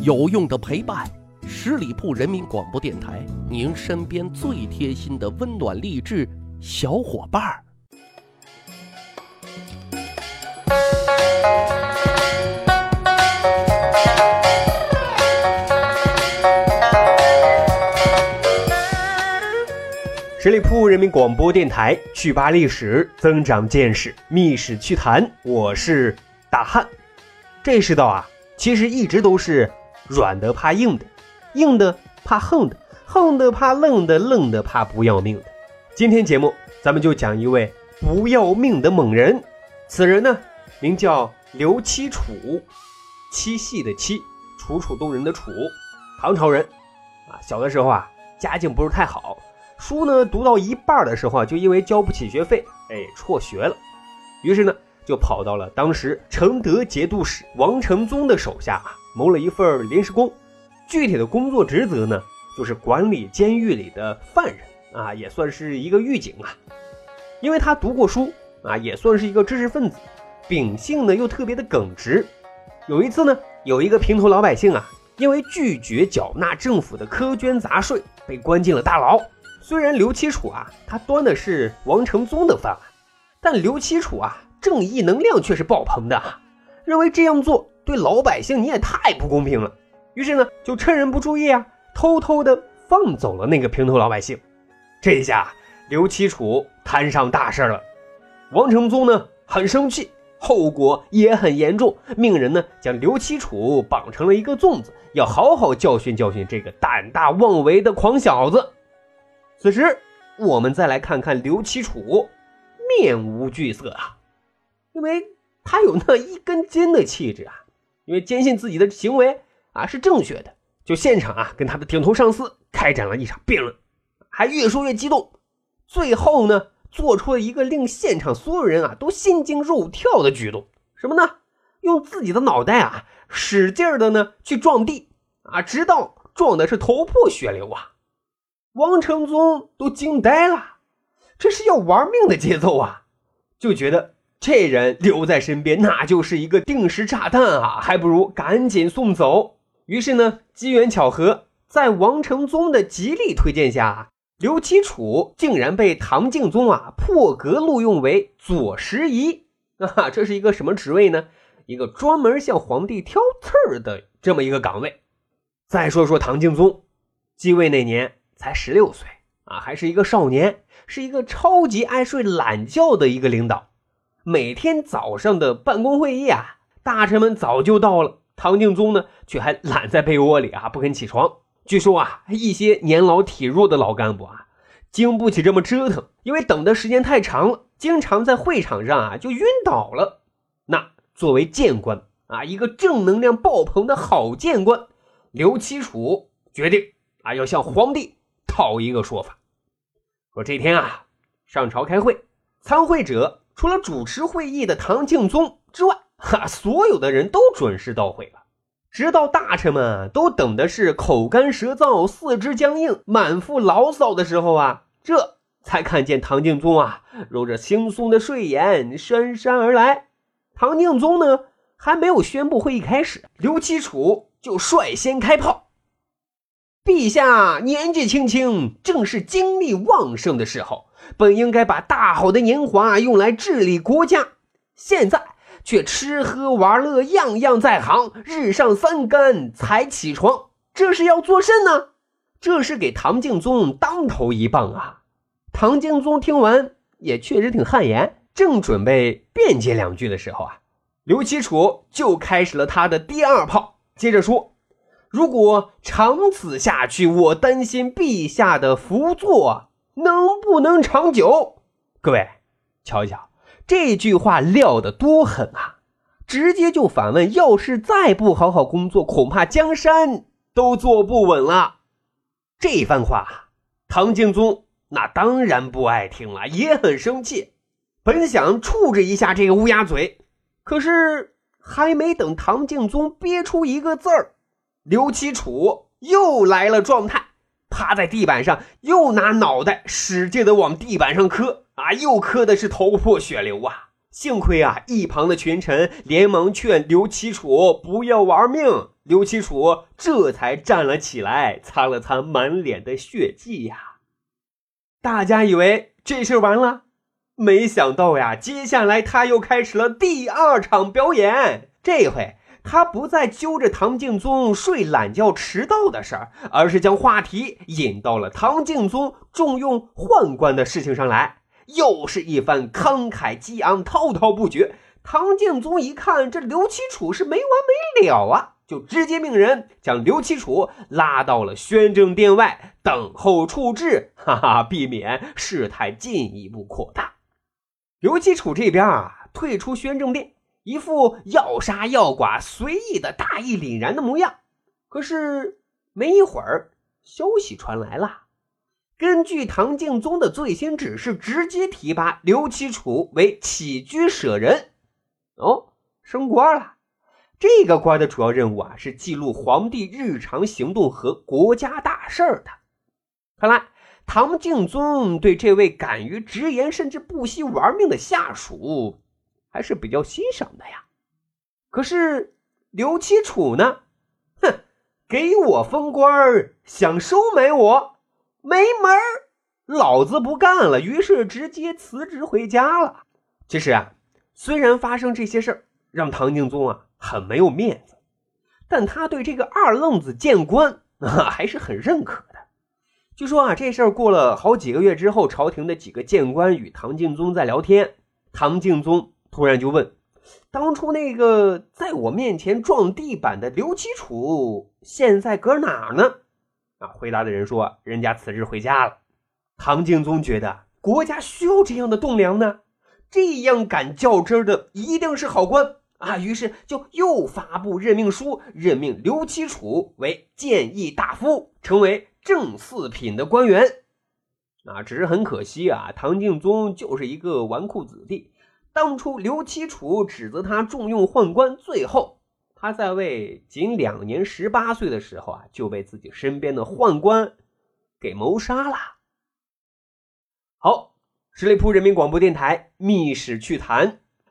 有用的陪伴，十里铺人民广播电台，您身边最贴心的温暖励志小伙伴儿。十里铺人民广播电台，趣吧历史，增长见识，密史趣谈。我是大汉。这世道啊，其实一直都是软的怕硬的，硬的怕横的，横的怕愣的，愣的怕不要命的。今天节目咱们就讲一位不要命的猛人。此人呢，名叫刘七楚，七系的七，楚楚动人的楚，唐朝人。啊，小的时候啊，家境不是太好。书呢读到一半的时候啊，就因为交不起学费，哎，辍学了。于是呢，就跑到了当时承德节度使王承宗的手下啊，谋了一份临时工。具体的工作职责呢，就是管理监狱里的犯人啊，也算是一个狱警啊。因为他读过书啊，也算是一个知识分子，秉性呢又特别的耿直。有一次呢，有一个平头老百姓啊，因为拒绝缴纳政府的苛捐杂税，被关进了大牢。虽然刘七楚啊，他端的是王承宗的饭碗，但刘七楚啊，正义能量却是爆棚的，认为这样做对老百姓你也太不公平了。于是呢，就趁人不注意啊，偷偷的放走了那个平头老百姓。这下刘七楚摊上大事了，王承宗呢很生气，后果也很严重，命人呢将刘七楚绑成了一个粽子，要好好教训教训这个胆大妄为的狂小子。此时，我们再来看看刘七楚，面无惧色啊，因为他有那一根筋的气质啊，因为坚信自己的行为啊是正确的，就现场啊跟他的顶头上司开展了一场辩论，还越说越激动，最后呢做出了一个令现场所有人啊都心惊肉跳的举动，什么呢？用自己的脑袋啊使劲的呢去撞地啊，直到撞的是头破血流啊。王承宗都惊呆了，这是要玩命的节奏啊！就觉得这人留在身边，那就是一个定时炸弹啊，还不如赶紧送走。于是呢，机缘巧合，在王承宗的极力推荐下，刘七楚竟然被唐敬宗啊破格录用为左拾遗啊！这是一个什么职位呢？一个专门向皇帝挑刺儿的这么一个岗位。再说说唐敬宗，继位那年。才十六岁啊，还是一个少年，是一个超级爱睡懒觉的一个领导。每天早上的办公会议啊，大臣们早就到了，唐敬宗呢却还懒在被窝里啊，不肯起床。据说啊，一些年老体弱的老干部啊，经不起这么折腾，因为等的时间太长了，经常在会场上啊就晕倒了。那作为谏官啊，一个正能量爆棚的好谏官，刘七楚决定啊，要向皇帝。讨一个说法，说这天啊，上朝开会，参会者除了主持会议的唐敬宗之外，哈，所有的人都准时到会了。直到大臣们都等的是口干舌燥、四肢僵硬、满腹牢骚的时候啊，这才看见唐敬宗啊，揉着惺忪的睡眼，姗姗而来。唐敬宗呢，还没有宣布会议开始，刘七楚就率先开炮。陛下年纪轻轻，正是精力旺盛的时候，本应该把大好的年华用来治理国家，现在却吃喝玩乐样样在行，日上三竿才起床，这是要做甚呢？这是给唐敬宗当头一棒啊！唐敬宗听完也确实挺汗颜，正准备辩解两句的时候啊，刘七楚就开始了他的第二炮，接着说。如果长此下去，我担心陛下的福座能不能长久？各位，瞧一瞧这句话撂得多狠啊！直接就反问：要是再不好好工作，恐怕江山都坐不稳了。这番话，唐敬宗那当然不爱听了，也很生气。本想处置一下这个乌鸦嘴，可是还没等唐敬宗憋出一个字儿。刘七楚又来了状态，趴在地板上，又拿脑袋使劲的往地板上磕啊，又磕的是头破血流啊！幸亏啊，一旁的群臣连忙劝刘七楚不要玩命。刘七楚这才站了起来，擦了擦满脸的血迹呀。大家以为这事完了，没想到呀，接下来他又开始了第二场表演。这回他不再揪着唐敬宗睡懒觉迟到的事儿，而是将话题引到了唐敬宗重用宦官的事情上来，又是一番慷慨激昂，滔滔不绝。唐敬宗一看，这刘七楚是没完没了啊，就直接命人将刘七楚拉到了宣政殿外等候处置，哈哈，避免事态进一步扩大。刘七楚这边啊，退出宣政殿，一副要杀要剐、随意的大义凛然的模样。可是没一会儿，消息传来了，根据唐敬宗的最新指示，直接提拔刘七楚为起居舍人。哦，升官了。这个官的主要任务啊，是记录皇帝日常行动和国家大事的。看来唐敬宗对这位敢于直言甚至不惜玩命的下属，还是比较欣赏的呀。可是刘七楚呢？哼，给我封官儿想收买我，没门儿！老子不干了。于是直接辞职回家了。其实啊。虽然发生这些事儿让唐敬宗啊很没有面子，但他对这个二愣子谏官啊还是很认可的。据说啊这事儿过了好几个月之后，朝廷的几个谏官与唐敬宗在聊天，唐敬宗突然就问：“当初那个在我面前撞地板的刘七楚，现在搁哪儿呢？”啊，回答的人说：“人家辞职回家了。”唐敬宗觉得国家需要这样的栋梁呢。这样敢较真的一定是好官啊！于是就又发布任命书，任命刘七楚为谏议大夫，成为正四品的官员。啊，只是很可惜啊，唐敬宗就是一个纨绔子弟。当初刘七楚指责他重用宦官，最后他在位仅两年，十八岁的时候啊，就被自己身边的宦官给谋杀了。好。十里铺人民广播电台《密室趣谈》，